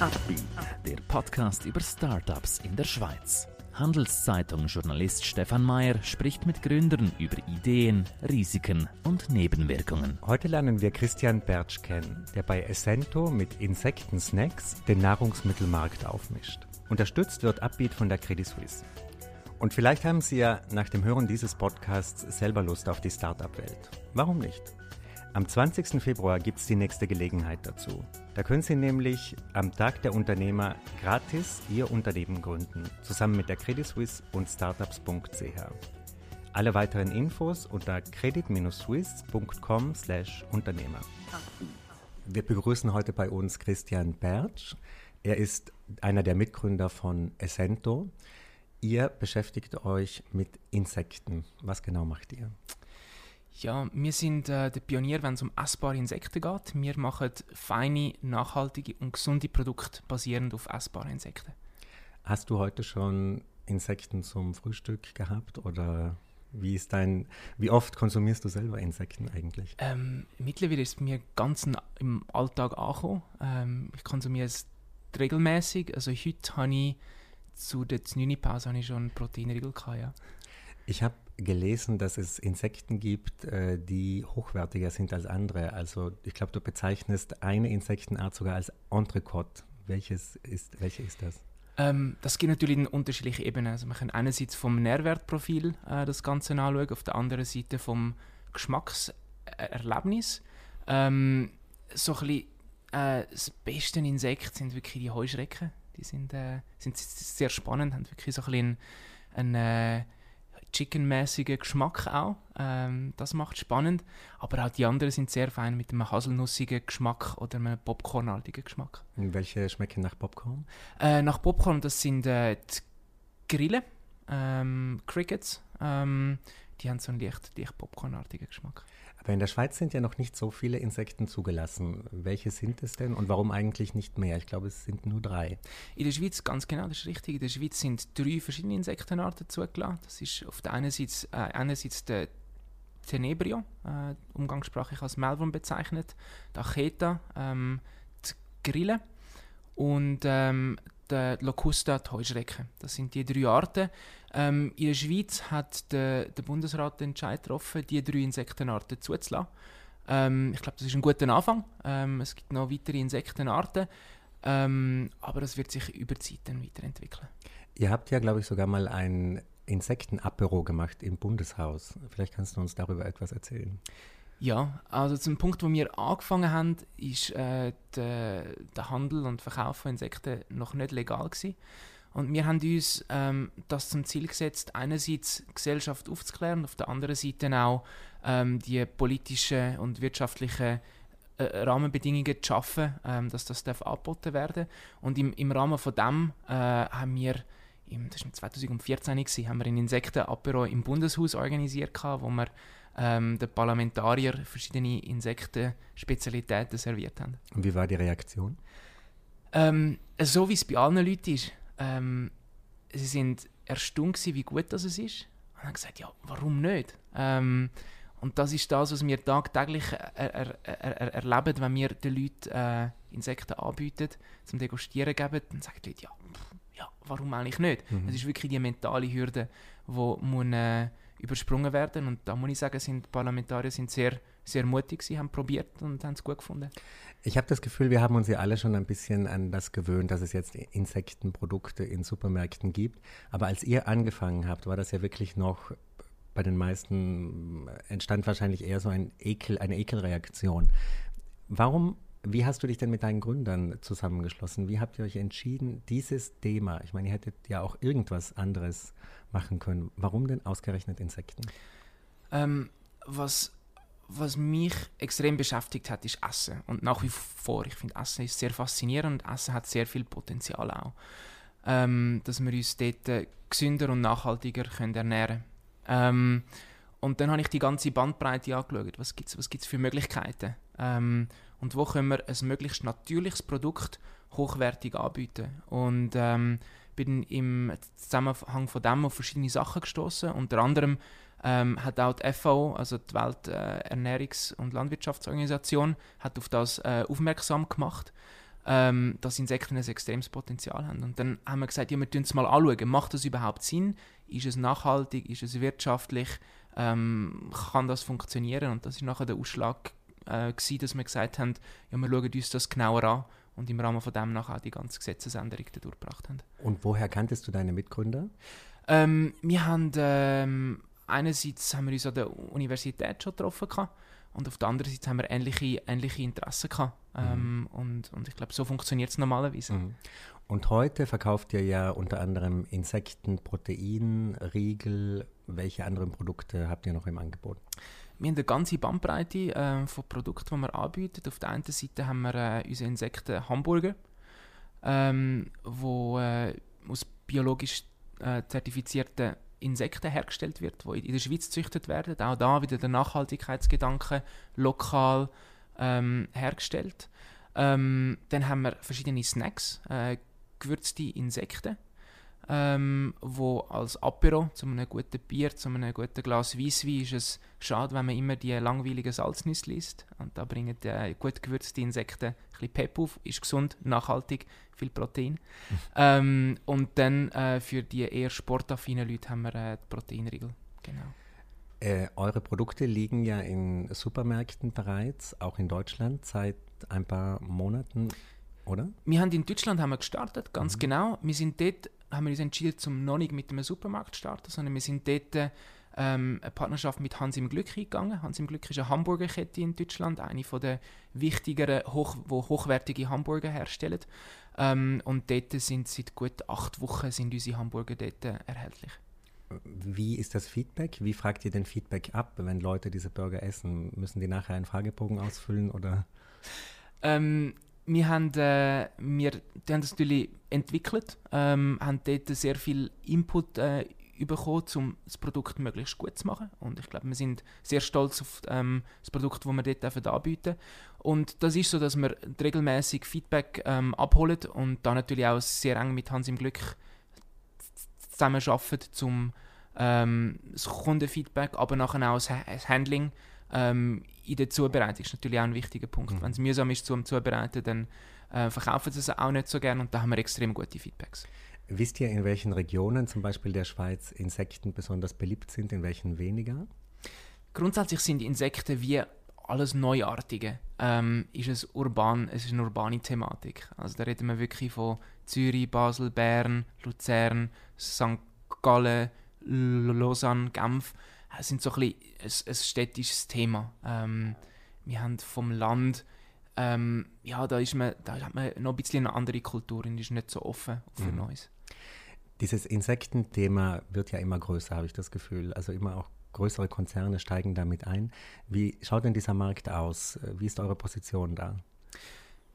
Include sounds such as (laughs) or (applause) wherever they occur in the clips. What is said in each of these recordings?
Upbeat, der Podcast über Startups in der Schweiz. Handelszeitung-Journalist Stefan Mayer spricht mit Gründern über Ideen, Risiken und Nebenwirkungen. Heute lernen wir Christian Bertsch kennen, der bei Essento mit Insektensnacks den Nahrungsmittelmarkt aufmischt. Unterstützt wird Upbeat von der Credit Suisse. Und vielleicht haben Sie ja nach dem Hören dieses Podcasts selber Lust auf die Startup-Welt. Warum nicht? Am 20. Februar gibt es die nächste Gelegenheit dazu. Da können Sie nämlich am Tag der Unternehmer gratis Ihr Unternehmen gründen, zusammen mit der Credit Suisse und startups.ch. Alle weiteren Infos unter credit-suisse.com/Unternehmer. Wir begrüßen heute bei uns Christian Bertsch. Er ist einer der Mitgründer von Essento. Ihr beschäftigt euch mit Insekten. Was genau macht ihr? Ja, wir sind äh, der Pionier, wenn es um essbare Insekten geht. Wir machen feine, nachhaltige und gesunde Produkte basierend auf essbaren Insekten. Hast du heute schon Insekten zum Frühstück gehabt oder wie ist dein, wie oft konsumierst du selber Insekten eigentlich? Ähm, mittlerweile ist es mir ganz im Alltag angekommen. Ähm, ich konsumiere es regelmäßig. Also heute habe ich zu der 9 Pause schon Proteinriegel gehabt, ja. Ich habe gelesen, dass es Insekten gibt, äh, die hochwertiger sind als andere. Also ich glaube, du bezeichnest eine Insektenart sogar als Entrecote. Welches ist, welche ist das? Ähm, das gibt natürlich in unterschiedliche Ebenen. Also man kann einerseits vom Nährwertprofil äh, das Ganze anschauen, auf der anderen Seite vom Geschmackserlebnis. Ähm, so ein bisschen, äh, das beste Insekt sind wirklich die Heuschrecken. Die sind, äh, sind sehr spannend, haben wirklich so ein bisschen einen äh, Chicken-mäßigen Geschmack auch. Ähm, das macht es spannend. Aber auch die anderen sind sehr fein mit einem haselnussigen Geschmack oder einem Popcornartigen Geschmack. Und welche schmecken nach Popcorn? Äh, nach Popcorn, das sind äh, die Grillen, ähm, Crickets. Ähm, die haben so einen leicht, leicht Popcornartigen Geschmack. Aber in der Schweiz sind ja noch nicht so viele Insekten zugelassen. Welche sind es denn und warum eigentlich nicht mehr? Ich glaube, es sind nur drei. In der Schweiz, ganz genau, das ist richtig. In der Schweiz sind drei verschiedene Insektenarten zugelassen. Das ist auf der einen Seite, äh, einerseits der Tenebrio, äh, umgangssprachlich als Melbourne bezeichnet, der Acheta, ähm, die Grille und ähm, der Locusta, die Heuschrecke. Das sind die drei Arten. Ähm, in der Schweiz hat der, der Bundesrat den Entscheid getroffen, die drei Insektenarten zuzulassen. Ähm, ich glaube, das ist ein guter Anfang. Ähm, es gibt noch weitere Insektenarten, ähm, aber das wird sich über Zeit dann weiterentwickeln. Ihr habt ja, glaube ich, sogar mal ein Insektenapero gemacht im Bundeshaus. Vielleicht kannst du uns darüber etwas erzählen. Ja, also zum Punkt, wo wir angefangen haben, ist äh, der, der Handel und Verkauf von Insekten noch nicht legal gewesen. Und wir haben uns ähm, das zum Ziel gesetzt, einerseits Gesellschaft aufzuklären, auf der anderen Seite auch ähm, die politischen und wirtschaftlichen äh, Rahmenbedingungen zu schaffen, ähm, dass das darf angeboten werden Und im, im Rahmen von dem äh, haben wir im, das war 2014 gewesen, haben wir ein Insektenapero im Bundeshaus organisiert, wo wir ähm, den Parlamentarier verschiedene Insektenspezialitäten serviert haben. Und wie war die Reaktion? Ähm, so wie es bei allen Leuten ist. Ähm, sie sind erstaunt wie gut das ist. Und haben gesagt, ja, warum nicht? Ähm, und das ist das, was wir tagtäglich er, er, er, erleben, wenn wir den Leuten äh, Insekten anbieten, zum Degustieren geben, dann sagen die Leute, ja, pff, ja warum eigentlich nicht? Mhm. Es ist wirklich die mentale Hürde, die muss, äh, übersprungen werden. Und da muss ich sagen, sind die Parlamentarier sind sehr, sehr mutig, sie haben probiert und haben es gut gefunden. Ich habe das Gefühl, wir haben uns ja alle schon ein bisschen an das gewöhnt, dass es jetzt Insektenprodukte in Supermärkten gibt. Aber als ihr angefangen habt, war das ja wirklich noch bei den meisten entstand wahrscheinlich eher so ein Ekel, eine Ekelreaktion. Warum wie hast du dich denn mit deinen Gründern zusammengeschlossen? Wie habt ihr euch entschieden, dieses Thema, ich meine, ihr hättet ja auch irgendwas anderes machen können. Warum denn ausgerechnet Insekten? Ähm, was, was mich extrem beschäftigt hat, ist Essen. Und nach wie vor, ich finde Essen ist sehr faszinierend und Essen hat sehr viel Potenzial auch. Ähm, dass wir uns dort äh, gesünder und nachhaltiger können ernähren können. Ähm, und dann habe ich die ganze Bandbreite angeschaut. Was gibt es was gibt's für Möglichkeiten? Ähm, und wo können wir ein möglichst natürliches Produkt hochwertig anbieten? Und ähm, bin im Zusammenhang von dem auf verschiedene Sachen gestoßen. Unter anderem ähm, hat auch die FAO, also die Welternährungs- äh, und Landwirtschaftsorganisation, hat auf das äh, aufmerksam gemacht. ähm, dass Insekten ein extremes Potenzial haben. Und dann haben wir gesagt, ja, wir schauen es mal anschauen. Macht das überhaupt Sinn? Ist es nachhaltig? Ist es wirtschaftlich? Ähm, kann das funktionieren? Und das ist nachher der Ausschlag, äh, gewesen, dass wir gesagt haben, ja, wir schauen uns das genauer an und im Rahmen von dem nachher auch die ganze Gesetzesänderung durchgebracht haben. Und woher kanntest du deine Mitgründer? Ähm, wir haben ähm, einerseits haben wir uns an der Universität schon getroffen gehabt, und auf der anderen Seite haben wir ähnliche, ähnliche Interessen gehabt. Ähm, mhm. und, und ich glaube, so funktioniert es normalerweise. Mhm. Und heute verkauft ihr ja unter anderem Insekten, Protein, Riegel. Welche anderen Produkte habt ihr noch im Angebot? Wir haben eine ganze Bandbreite äh, von Produkten, die wir anbieten. Auf der einen Seite haben wir äh, unsere Insekten Hamburger, ähm, wo äh, aus biologisch äh, zertifizierten Insekten hergestellt wird, die in der Schweiz gezüchtet werden. Auch da wieder der Nachhaltigkeitsgedanke lokal ähm, hergestellt. Ähm, dann haben wir verschiedene Snacks, äh, gewürzte Insekten, ähm, wo als Apero zu einem guten Bier, zu einem guten Glas Weisswein ist es schade, wenn man immer die langweiligen Salznüsse liest. Und da bringen äh, gut gewürzte Insekten ein bisschen Pep auf, ist gesund, nachhaltig, viel Protein. (laughs) Ähm, und dann äh, für die eher sportaffinen Leute haben wir äh, die Proteinriegel. Genau. Äh, eure Produkte liegen ja in Supermärkten bereits, auch in Deutschland, seit ein paar Monaten, oder? Wir haben in Deutschland haben wir gestartet, ganz mhm. genau. Wir sind dort, haben wir uns entschieden, zum noch nicht mit einem Supermarkt zu starten, sondern wir sind dort ähm, eine Partnerschaft mit Hans im Glück eingegangen. Hans im Glück ist eine Hamburgerkette in Deutschland, eine von der wichtigeren, hoch, wo hochwertige Hamburger herstellen. Ähm, und dort sind seit gut acht Wochen sind unsere Hamburger dort äh, erhältlich. Wie ist das Feedback? Wie fragt ihr den Feedback ab, wenn Leute diese Burger essen? Müssen die nachher einen Fragebogen ausfüllen oder? Ähm, wir haben, äh, wir, die haben das natürlich entwickelt, ähm, haben dort sehr viel Input äh, bekommen, um das Produkt möglichst gut zu machen. Und ich glaube, wir sind sehr stolz auf ähm, das Produkt, das wir dort dürfen anbieten Und das ist so, dass wir regelmäßig Feedback ähm, abholen und dann natürlich auch sehr eng mit Hans im Glück zusammenarbeiten, um ähm, das Kundenfeedback, aber nachher auch das, Handling ähm, in der Zubereitung ist natürlich auch ein wichtiger Punkt. Mhm. Wenn es mühsam ist zum Zubereiten, dann äh, verkaufen sie es auch nicht so gerne und da haben wir extrem gute Feedbacks. Wisst ihr, in welchen Regionen, zum Beispiel der Schweiz, Insekten besonders beliebt sind, in welchen weniger? Grundsätzlich sind Insekten wie alles Neuartige. Ähm, ist es urban, es ist eine urbane Thematik. Also da reden wir wirklich von Zürich, Basel, Bern, Luzern, St. Gallen, Lausanne, Genf. Es sind so ein, bisschen ein, ein städtisches Thema. Ähm, wir haben vom Land ähm, ja, da, ist man, da hat man noch ein bisschen eine andere Kultur und ist nicht so offen für mhm. Neues. Dieses Insektenthema wird ja immer größer, habe ich das Gefühl. Also immer auch größere Konzerne steigen damit ein. Wie schaut denn dieser Markt aus? Wie ist eure Position da?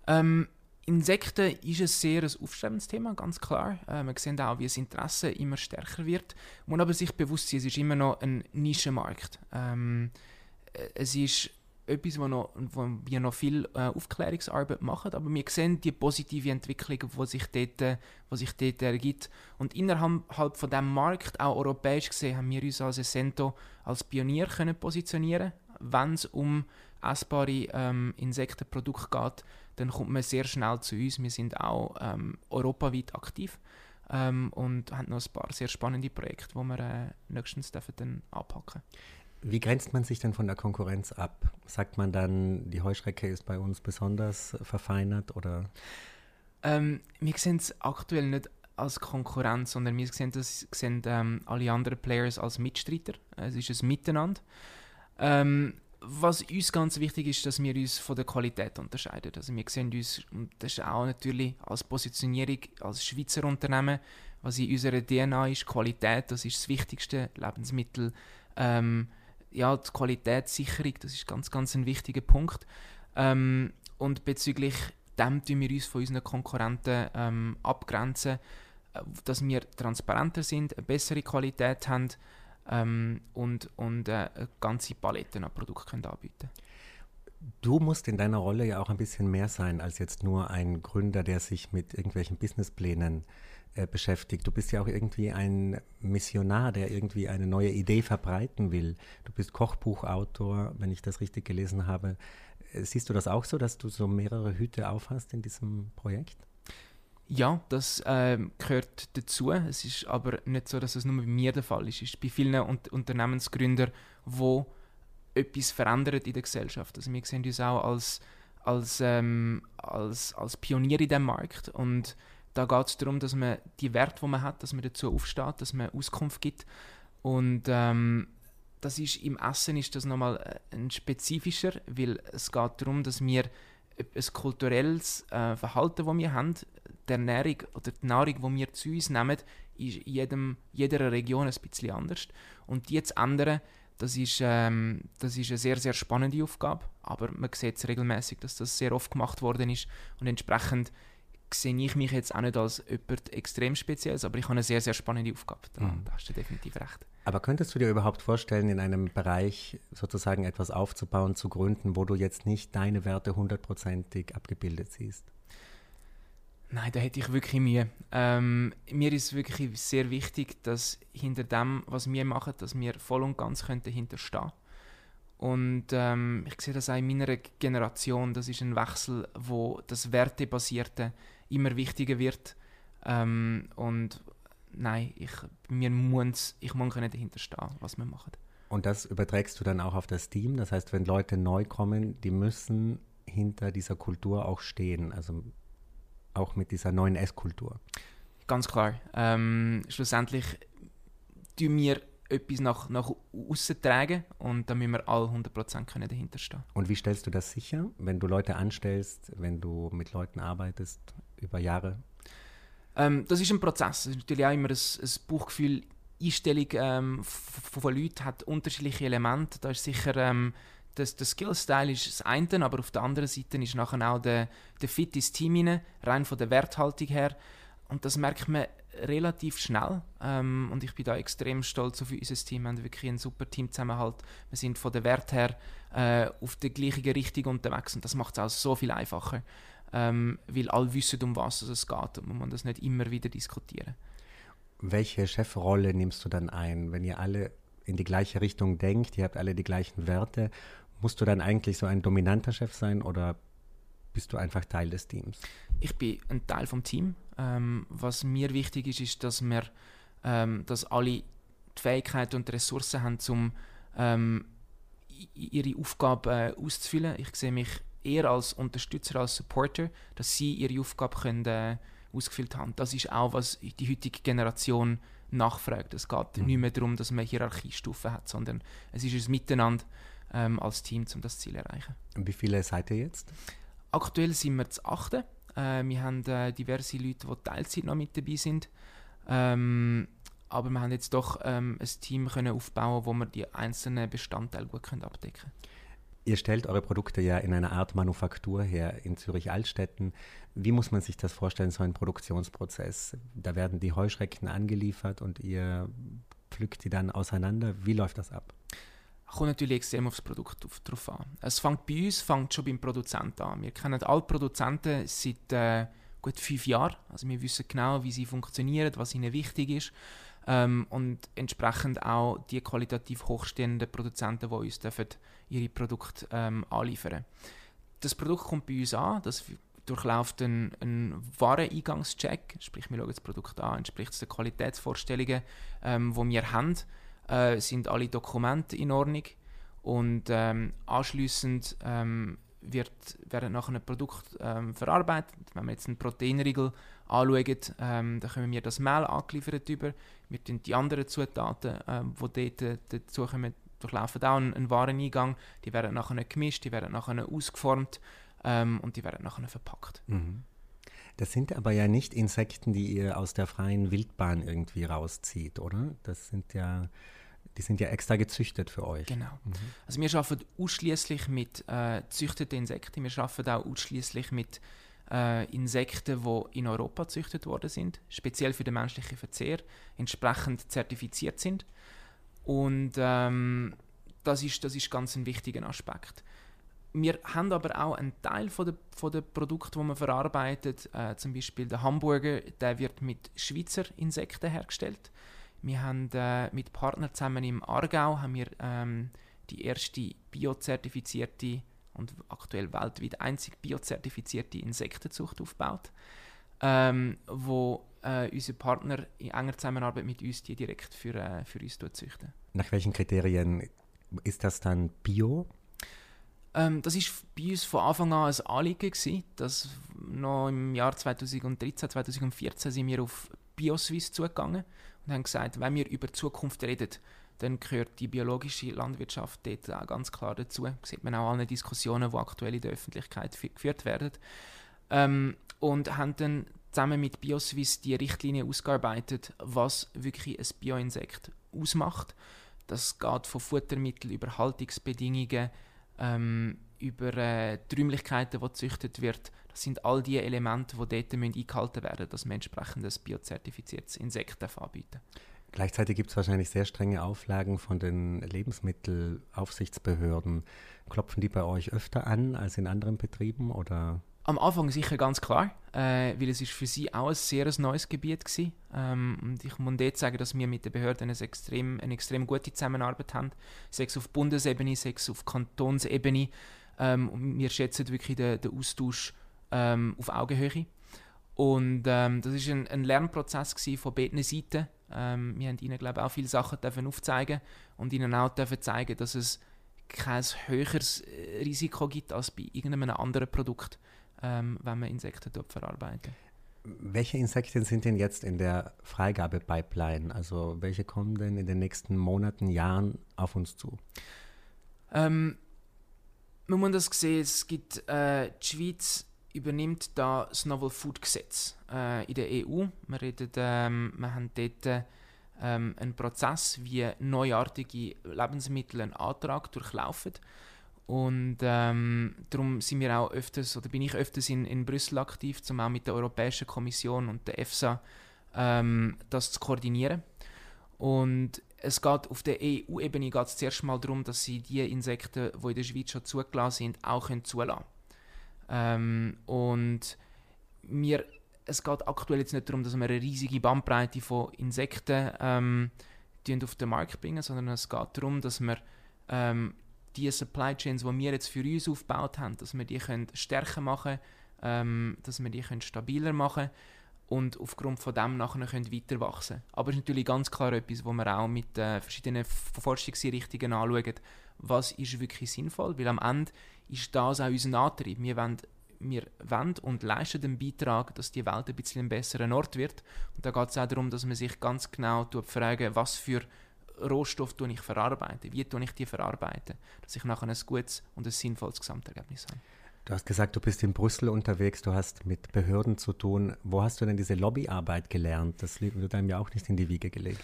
Ähm, Insekten ist ein sehr aufstrebendes Thema, ganz klar. Äh, wir sehen auch, wie das Interesse immer stärker wird. Man muss aber sich bewusst sein, es ist immer noch ein Nischenmarkt. Ähm, äh, es ist etwas, wo, noch, wo wir noch viel äh, Aufklärungsarbeit machen, aber wir sehen die positive Entwicklung, die sich dort, äh, sich dort ergibt. Und innerhalb von diesem Markt, auch europäisch gesehen, haben wir uns als Essento als Pionier können positionieren Wenn es um essbare ähm, Insektenprodukte geht, dann kommt man sehr schnell zu uns. Wir sind auch ähm, europaweit aktiv ähm, und haben noch ein paar sehr spannende Projekte, die wir äh, nächstens dürfen dann anpacken. Wie grenzt man sich denn von der Konkurrenz ab? Sagt man dann, die Heuschrecke ist bei uns besonders verfeinert oder? Ähm, wir sehen es aktuell nicht als Konkurrenz, sondern wir sehen, das, sehen ähm, alle anderen Players als Mitstreiter. Es ist ein Miteinander. Ähm, was uns ganz wichtig ist, dass wir uns von der Qualität unterscheiden. Also wir sehen uns, und das ist auch natürlich als Positionierung als Schweizer Unternehmen, was in unserer DNA ist, Qualität, das ist das wichtigste Lebensmittel. Ähm, ja, die Qualitätssicherung, das ist ganz, ganz ein wichtiger Punkt. Ähm, und bezüglich dem tun wir uns von unseren Konkurrenten ähm, abgrenzen, äh, dass wir transparenter sind, eine bessere Qualität haben ähm, und, und äh, ganze Palette an Produkten anbieten Du musst in deiner Rolle ja auch ein bisschen mehr sein als jetzt nur ein Gründer, der sich mit irgendwelchen Businessplänen äh, beschäftigt. Du bist ja auch irgendwie ein Missionar, der irgendwie eine neue Idee verbreiten will. Du bist Kochbuchautor, wenn ich das richtig gelesen habe. Siehst du das auch so, dass du so mehrere Hüte aufhast in diesem Projekt? Ja, das äh, gehört dazu. Es ist aber nicht so, dass es nur bei mir der Fall ist. Es ist bei vielen Un Unternehmensgründern, die etwas verändern in der Gesellschaft. Also wir sehen uns auch als, als, ähm, als, als Pionier in diesem Markt. Und da geht es darum, dass man die Werte, die man hat, dass man dazu aufsteht, dass man Auskunft gibt. Und ähm, das ist im Essen ist das nochmal äh, ein spezifischer, weil es geht darum, dass wir ein kulturelles äh, Verhalten, das wir haben, der Ernährung oder die Nahrung, die wir zu uns nehmen, ist in jedem, jeder Region ein bisschen anders. Und die zu ändern, das ist, ähm, das ist eine sehr, sehr spannende Aufgabe. Aber man sieht regelmäßig, dass das sehr oft gemacht worden ist. Und entsprechend sehe ich mich jetzt auch nicht als jemand extrem Spezielles, aber ich habe eine sehr, sehr spannende Aufgabe. Da, mhm. hast du definitiv recht. Aber könntest du dir überhaupt vorstellen, in einem Bereich sozusagen etwas aufzubauen, zu gründen, wo du jetzt nicht deine Werte hundertprozentig abgebildet siehst? Nein, da hätte ich wirklich Mühe. Ähm, mir ist wirklich sehr wichtig, dass hinter dem, was wir machen, dass wir voll und ganz dahinter stehen Und ähm, ich sehe das auch in meiner Generation, das ist ein Wechsel, wo das Wertebasierte immer wichtiger wird. Ähm, und nein, ich, mir muss, ich muss dahinter stehen, was wir machen. Und das überträgst du dann auch auf das Team? Das heißt, wenn Leute neu kommen, die müssen hinter dieser Kultur auch stehen, also auch mit dieser neuen Esskultur. Ganz klar. Ähm, schlussendlich tun wir etwas nach, nach außen tragen und da müssen wir alle 100% können dahinter stehen. Und wie stellst du das sicher, wenn du Leute anstellst, wenn du mit Leuten arbeitest über Jahre? Ähm, das ist ein Prozess. Es ist natürlich auch immer ein, ein Bauchgefühl. Einstellung ähm, von Leuten hat unterschiedliche Elemente. Da ist sicher ähm, das, der Skill-Style ist das eine, aber auf der anderen Seite ist nachher auch der, der Fit ins Team rein, rein von der Werthaltung her. Und das merkt man relativ schnell. Ähm, und ich bin da extrem stolz auf unser Team. Wir haben wirklich einen super Teamzusammenhalt. Wir sind von der Wert her äh, auf der gleichen Richtung unterwegs und das macht es auch so viel einfacher ähm, weil alle wissen, um was es geht und man muss das nicht immer wieder diskutieren. Welche Chefrolle nimmst du dann ein, wenn ihr alle in die gleiche Richtung denkt, ihr habt alle die gleichen Werte, musst du dann eigentlich so ein dominanter Chef sein oder bist du einfach Teil des Teams? Ich bin ein Teil vom Team. Ähm, was mir wichtig ist, ist, dass wir, ähm, dass alle die Fähigkeiten und die Ressourcen haben, um ähm, ihre Aufgabe äh, auszufüllen. Ich sehe mich eher als Unterstützer, als Supporter, dass sie ihre Aufgabe können, äh, ausgefüllt haben. Das ist auch, was die heutige Generation nachfragt. Es geht mhm. nicht mehr darum, dass man Hierarchiestufen hat, sondern es ist ein Miteinander ähm, als Team, um das Ziel zu erreichen. Und wie viele seid ihr jetzt? Aktuell sind wir zu achten. Äh, wir haben äh, diverse Leute, die Teilzeit noch mit dabei sind. Ähm, aber wir haben jetzt doch ähm, ein Team können aufbauen, wo wir die einzelnen Bestandteile gut können abdecken können. Ihr stellt eure Produkte ja in einer Art Manufaktur her in Zürich-Altstetten. Wie muss man sich das vorstellen, so ein Produktionsprozess? Da werden die Heuschrecken angeliefert und ihr pflückt die dann auseinander. Wie läuft das ab? Kommt natürlich extrem aufs Produkt drauf an. Es fängt bei uns fängt schon beim Produzenten an. Wir kennen alle Produzenten seit äh, gut fünf Jahren. Also wir wissen genau, wie sie funktionieren, was ihnen wichtig ist ähm, und entsprechend auch die qualitativ hochstehenden Produzenten, die uns dürfen ihre Produkte ähm, anliefern. Das Produkt kommt bei uns an, das durchläuft einen, einen Wareneingangscheck, sprich wir schauen das Produkt an, entspricht es den Qualitätsvorstellungen, ähm, die wir haben, äh, sind alle Dokumente in Ordnung. Und ähm, anschließend ähm, wird, werden nachher ein Produkt ähm, verarbeitet. Wenn wir jetzt einen Proteinriegel anschauen, ähm, dann können wir das Mehl angeliefert über. Wir tun die anderen Zutaten, ähm, die dort dazu kommen, durchlaufen auch einen, einen Wareneingang. Die werden nachher gemischt, die werden nachher ausgeformt ähm, und die werden nachher verpackt. Mhm. Das sind aber ja nicht Insekten, die ihr aus der freien Wildbahn irgendwie rauszieht, oder? Das sind ja die sind ja extra gezüchtet für euch. Genau. Mhm. Also wir arbeiten ausschließlich mit äh, züchteten Insekten. Wir arbeiten auch ausschließlich mit äh, Insekten, die in Europa gezüchtet worden sind, speziell für den menschlichen Verzehr, entsprechend zertifiziert sind. Und ähm, das, ist, das ist ganz ein wichtiger Aspekt. Wir haben aber auch einen Teil von der, von der Produkte, die man verarbeitet, äh, zum Beispiel der Hamburger, der wird mit Schweizer Insekten hergestellt. Wir haben äh, mit Partnern zusammen im Aargau haben wir, ähm, die erste biozertifizierte und aktuell weltweit einzig biozertifizierte Insektenzucht aufbaut, ähm, wo äh, unser Partner in enger Zusammenarbeit mit uns die direkt für, äh, für uns züchten. Nach welchen Kriterien ist das dann Bio? Ähm, das ist bei uns von Anfang an ein Anliegen gewesen, dass noch im Jahr 2013, 2014 sind wir auf Bioswiss zugegangen und haben gesagt, wenn wir über die Zukunft reden, dann gehört die biologische Landwirtschaft dort auch ganz klar dazu. Das sieht man auch an den Diskussionen, die aktuell in der Öffentlichkeit geführt werden. Ähm, und haben dann zusammen mit Bioswiss die Richtlinie ausgearbeitet, was wirklich ein Bioinsekt ausmacht. Das geht von Futtermitteln über Haltungsbedingungen, ähm, über äh, die Räumlichkeiten, die gezüchtet wird. Das sind all die Elemente, die dort eingehalten werden müssen, dass man entsprechend ein biozertifiziertes Insekt anbieten Gleichzeitig gibt es wahrscheinlich sehr strenge Auflagen von den Lebensmittelaufsichtsbehörden. Klopfen die bei euch öfter an als in anderen Betrieben oder? Am Anfang sicher ganz klar, äh, weil es ist für sie auch ein sehr neues Gebiet war. Ähm, und ich muss dort sagen, dass wir mit den Behörden eine extrem, eine extrem gute Zusammenarbeit haben, sei es auf Bundesebene, sei es auf Kantonsebene. Ähm, wir schätzen wirklich den, den Austausch ähm, auf Augenhöhe. Und ähm, das ist ein, ein Lernprozess von beiden Seiten. Ähm, wir haben ihnen, glaube ich, auch viele Sachen dürfen aufzeigen und ihnen auch dürfen zeigen, dass es kein höheres äh, Risiko gibt als bei irgendeinem anderen Produkt ähm, wenn man Insekten dort verarbeiten. Welche Insekten sind denn jetzt in der Freigabepipeline? Also welche kommen denn in den nächsten Monaten, Jahren auf uns zu? Ähm, man muss das sehen, es gibt, äh, die Schweiz übernimmt da das Novel Food Gesetz äh, in der EU. Wir, reden, ähm, wir haben dort ähm, einen Prozess, wie neuartige Lebensmittel einen Antrag durchlaufen. Und ähm, darum sind wir auch öfters, oder bin ich öfters in, in Brüssel aktiv, um auch mit der Europäischen Kommission und der EFSA ähm, das zu koordinieren. Und es geht auf der EU-Ebene geht es zuerst mal darum, dass sie die Insekten, die in der Schweiz schon zugelassen sind, auch können zulassen ähm, Und wir, es geht aktuell jetzt nicht darum, dass wir eine riesige Bandbreite von Insekten ähm, auf den Markt bringen, sondern es geht darum, dass wir ähm, die Supply Chains, die wir jetzt für uns aufgebaut haben, dass wir die können stärker machen ähm, dass wir die können stabiler machen und aufgrund von dem nachher können weiter wachsen Aber es ist natürlich ganz klar etwas, wo wir auch mit äh, verschiedenen Forschungsrichtungen anschauen, was ist wirklich sinnvoll, weil am Ende ist das auch unser Antrieb. Wir wollen, wir wollen und leisten den Beitrag, dass die Welt ein bisschen ein besserer Ort wird. Und da geht es auch darum, dass man sich ganz genau fragen, was für Rohstoff ich verarbeite, wie ich die verarbeiten, dass ich nachher ein gutes und ein sinnvolles Gesamtergebnis habe. Du hast gesagt, du bist in Brüssel unterwegs, du hast mit Behörden zu tun. Wo hast du denn diese Lobbyarbeit gelernt? Das wird einem ja auch nicht in die Wiege gelegt.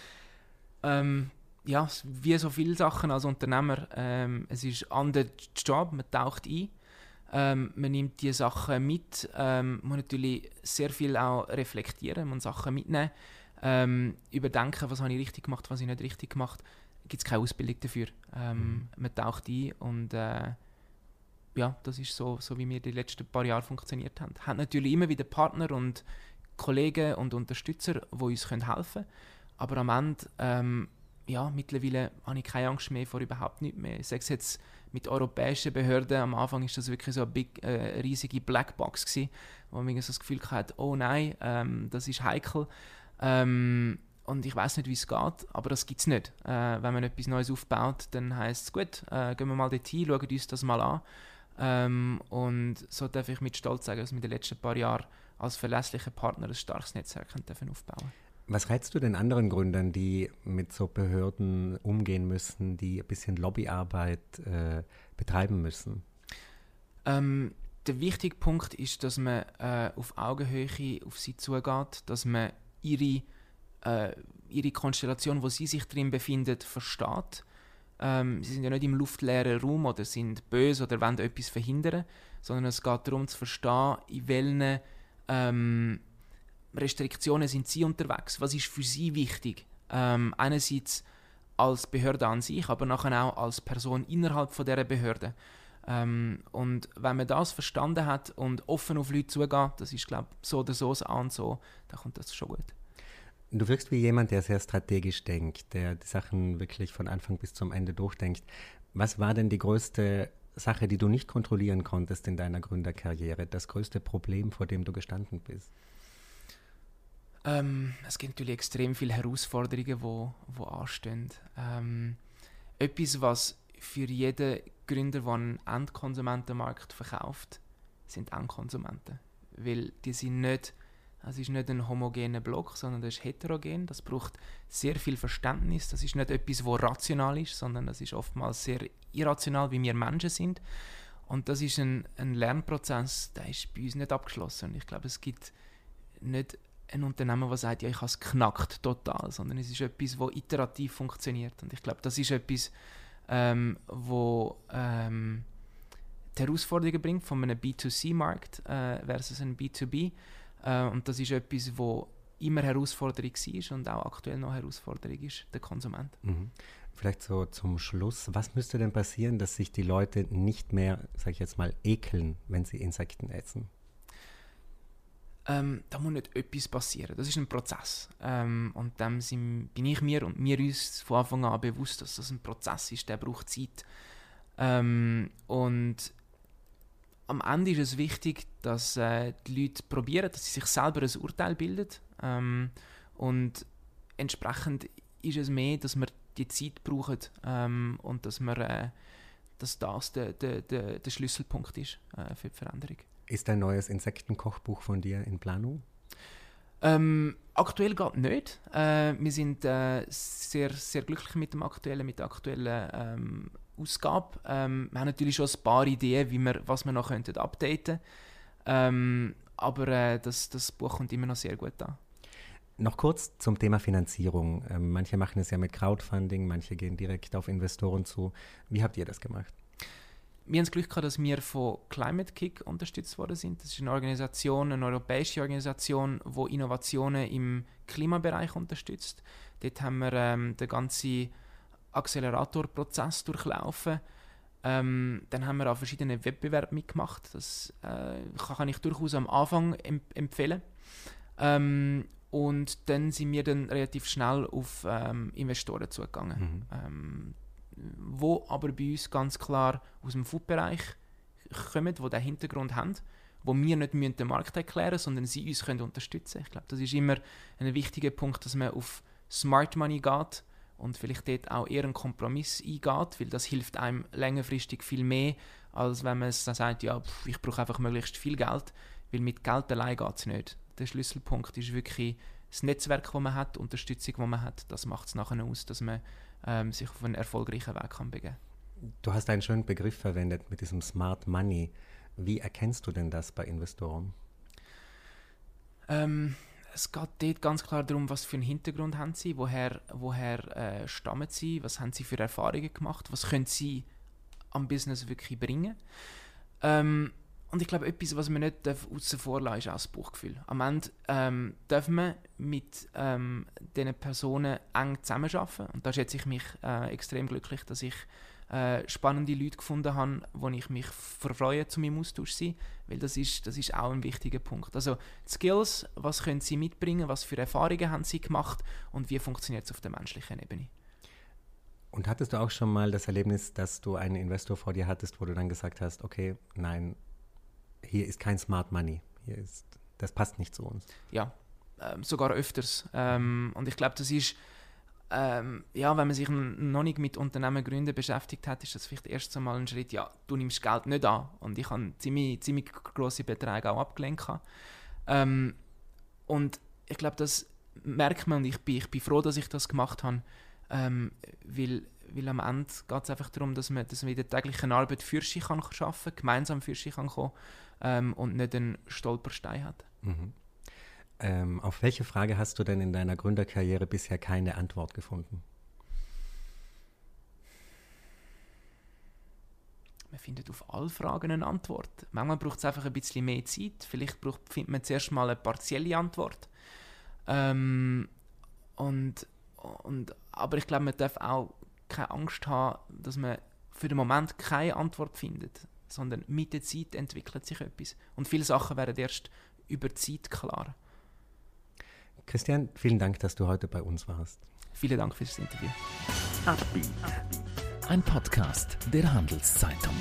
Ähm, ja, wie so viele Sachen als Unternehmer. Ähm, es ist an der Job, man taucht ein. Ähm, man nimmt die Sachen mit, ähm, muss natürlich sehr viel auch reflektieren, man Sachen mitnehmen ähm, überdenken, was habe ich richtig gemacht, was ich nicht richtig gemacht, gibt es keine Ausbildung dafür. Ähm, mhm. Man taucht ein und äh, ja, das ist so, so, wie wir die letzten paar Jahre funktioniert haben. Haben natürlich immer wieder Partner und Kollegen und Unterstützer, die uns helfen können. Aber am Ende, ähm, ja, mittlerweile habe ich keine Angst mehr vor überhaupt nichts mehr. Ich sage es jetzt mit europäischen Behörden, am Anfang ist das wirklich so eine big, äh, riesige Blackbox gewesen, wo man so das Gefühl hatte, oh nein, ähm, das ist heikel. Ähm, und ich weiß nicht, wie es geht, aber das gibt es nicht. Äh, wenn man etwas Neues aufbaut, dann heißt es, gut, äh, gehen wir mal dorthin, schauen uns das mal an. Ähm, und so darf ich mit Stolz sagen, dass wir in den letzten paar Jahren als verlässlicher Partner ein starkes Netzwerk dürfen aufbauen Was rätst du den anderen Gründern, die mit so Behörden umgehen müssen, die ein bisschen Lobbyarbeit äh, betreiben müssen? Ähm, der wichtige Punkt ist, dass man äh, auf Augenhöhe auf sie zugeht, dass man ihre, äh, ihre Konstellation, wo sie sich drin befindet, versteht. Ähm, sie sind ja nicht im luftleeren Raum oder sind böse oder wollen etwas verhindern, sondern es geht darum zu verstehen, in welchen ähm, Restriktionen sind sie unterwegs, was ist für sie wichtig. Ähm, einerseits als Behörde an sich, aber nachher auch als Person innerhalb von dieser Behörde. Ähm, und wenn man das verstanden hat und offen auf Leute zugeht, das ist, glaube ich, so oder so, so und so, dann kommt das schon gut. Du wirkst wie jemand, der sehr strategisch denkt, der die Sachen wirklich von Anfang bis zum Ende durchdenkt. Was war denn die größte Sache, die du nicht kontrollieren konntest in deiner Gründerkarriere, das größte Problem, vor dem du gestanden bist? Ähm, es gibt natürlich extrem viele Herausforderungen, die wo, wo anstehen. Ähm, etwas, was für jeden Gründer, der einen Endkonsumentenmarkt verkauft, sind Endkonsumenten. Weil die sind nicht, es ist nicht ein homogener Block, sondern das ist heterogen. Das braucht sehr viel Verständnis. Das ist nicht etwas, wo rational ist, sondern das ist oftmals sehr irrational, wie wir Menschen sind. Und das ist ein, ein Lernprozess, der ist bei uns nicht abgeschlossen. Und ich glaube, es gibt nicht ein Unternehmen, das sagt, ja, ich habe es knackt total, sondern es ist etwas, das iterativ funktioniert. Und ich glaube, das ist etwas, ähm, wo ähm, die Herausforderungen bringt von einem B2C-Markt äh, versus einem B2B. Äh, und das ist etwas, wo immer Herausforderung war und auch aktuell noch Herausforderung ist, der Konsument. Mhm. Vielleicht so zum Schluss, was müsste denn passieren, dass sich die Leute nicht mehr, sage ich jetzt mal, ekeln, wenn sie Insekten essen? ähm, da muss nicht etwas passieren. Das ist ein Prozess. Ähm, und dem sind, bin ich mir und wir uns von Anfang an bewusst, dass das ein Prozess ist, der braucht Zeit. Ähm, und am Ende ist es wichtig, dass äh, die Leute probieren, dass sie sich selber ein Urteil bilden. Ähm, und entsprechend ist es mehr, dass wir die Zeit brauchen ähm, und dass, wir, äh, dass das der, der, der, der Schlüsselpunkt ist äh, für die Veränderung. Ist ein neues Insektenkochbuch von dir in Planung? Ähm, aktuell geht nicht. Äh, wir sind äh, sehr, sehr glücklich mit dem aktuellen, mit der aktuellen ähm, Ausgabe. Ähm, wir haben natürlich schon ein paar Ideen, wie wir, was wir noch könnten updaten. Ähm, aber äh, das, das Buch kommt immer noch sehr gut an. Noch kurz zum Thema Finanzierung. Ähm, manche machen es ja mit Crowdfunding, manche gehen direkt auf Investoren zu. Wie habt ihr das gemacht? wir haben das Glück gehabt, dass wir von Climate Kick unterstützt worden sind. Das ist eine Organisation, eine europäische Organisation, die Innovationen im Klimabereich unterstützt. Dort haben wir ähm, den ganzen Acceleratorprozess durchlaufen. Ähm, dann haben wir auch verschiedene Wettbewerbe mitgemacht. Das äh, kann ich durchaus am Anfang em empfehlen. Ähm, und dann sind wir dann relativ schnell auf ähm, Investoren zugegangen. Mhm. Ähm, wo aber bei uns ganz klar aus dem Food-Bereich kommen, die den Hintergrund haben, wo wir nicht müssen den Markt erklären müssen, sondern sie uns können unterstützen können. Ich glaube, das ist immer ein wichtiger Punkt, dass man auf Smart Money geht und vielleicht dort auch eher einen Kompromiss eingeht, weil das hilft einem längerfristig viel mehr, als wenn man sagt, ja, pff, ich brauche einfach möglichst viel Geld, weil mit Geld allein geht es nicht. Der Schlüsselpunkt ist wirklich das Netzwerk, das man hat, die Unterstützung, die man hat, das macht es nachher aus, dass man ähm, sich auf einen erfolgreichen Weg kann begeben Du hast einen schönen Begriff verwendet mit diesem Smart Money. Wie erkennst du denn das bei Investoren? Ähm, es geht dort ganz klar darum, was für einen Hintergrund haben sie, woher, woher äh, stammen sie, was haben sie für Erfahrungen gemacht, was können sie am Business wirklich bringen. Ähm, und ich glaube, etwas, was man nicht außen vor ist auch das Bauchgefühl. Am Ende ähm, dürfen wir mit ähm, diesen Personen eng zusammenarbeiten. Und da schätze ich mich äh, extrem glücklich, dass ich äh, spannende Leute gefunden habe, wo ich mich freue, zu meinem Austausch zu sein. Weil das ist, das ist auch ein wichtiger Punkt. Also Skills, was können sie mitbringen, was für Erfahrungen haben sie gemacht und wie funktioniert es auf der menschlichen Ebene. Und hattest du auch schon mal das Erlebnis, dass du einen Investor vor dir hattest, wo du dann gesagt hast, okay, nein, hier ist kein Smart Money. Hier ist, das passt nicht zu uns. Ja, ähm, sogar öfters. Ähm, und ich glaube, das ist, ähm, ja, wenn man sich noch nicht mit Unternehmen gründen beschäftigt hat, ist das vielleicht erst einmal ein Schritt, ja, du nimmst Geld nicht an. Und ich habe ziemlich, ziemlich grosse Beträge auch abgelehnt. Ähm, und ich glaube, das merkt man und ich bin, ich bin froh, dass ich das gemacht habe, ähm, weil, weil am Ende geht es einfach darum, dass man, dass man in der täglichen Arbeit für sich kann arbeiten kann, gemeinsam für sich kann kommen ähm, und nicht einen Stolperstein hat. Mhm. Ähm, auf welche Frage hast du denn in deiner Gründerkarriere bisher keine Antwort gefunden? Man findet auf alle Fragen eine Antwort. Manchmal braucht es einfach ein bisschen mehr Zeit. Vielleicht braucht, findet man zuerst mal eine partielle Antwort. Ähm, und, und, aber ich glaube, man darf auch keine Angst haben, dass man für den Moment keine Antwort findet sondern mit der Zeit entwickelt sich etwas. Und viele Sachen werden erst über die Zeit klar. Christian, vielen Dank, dass du heute bei uns warst. Vielen Dank fürs Interview. Ein Podcast der Handelszeitung.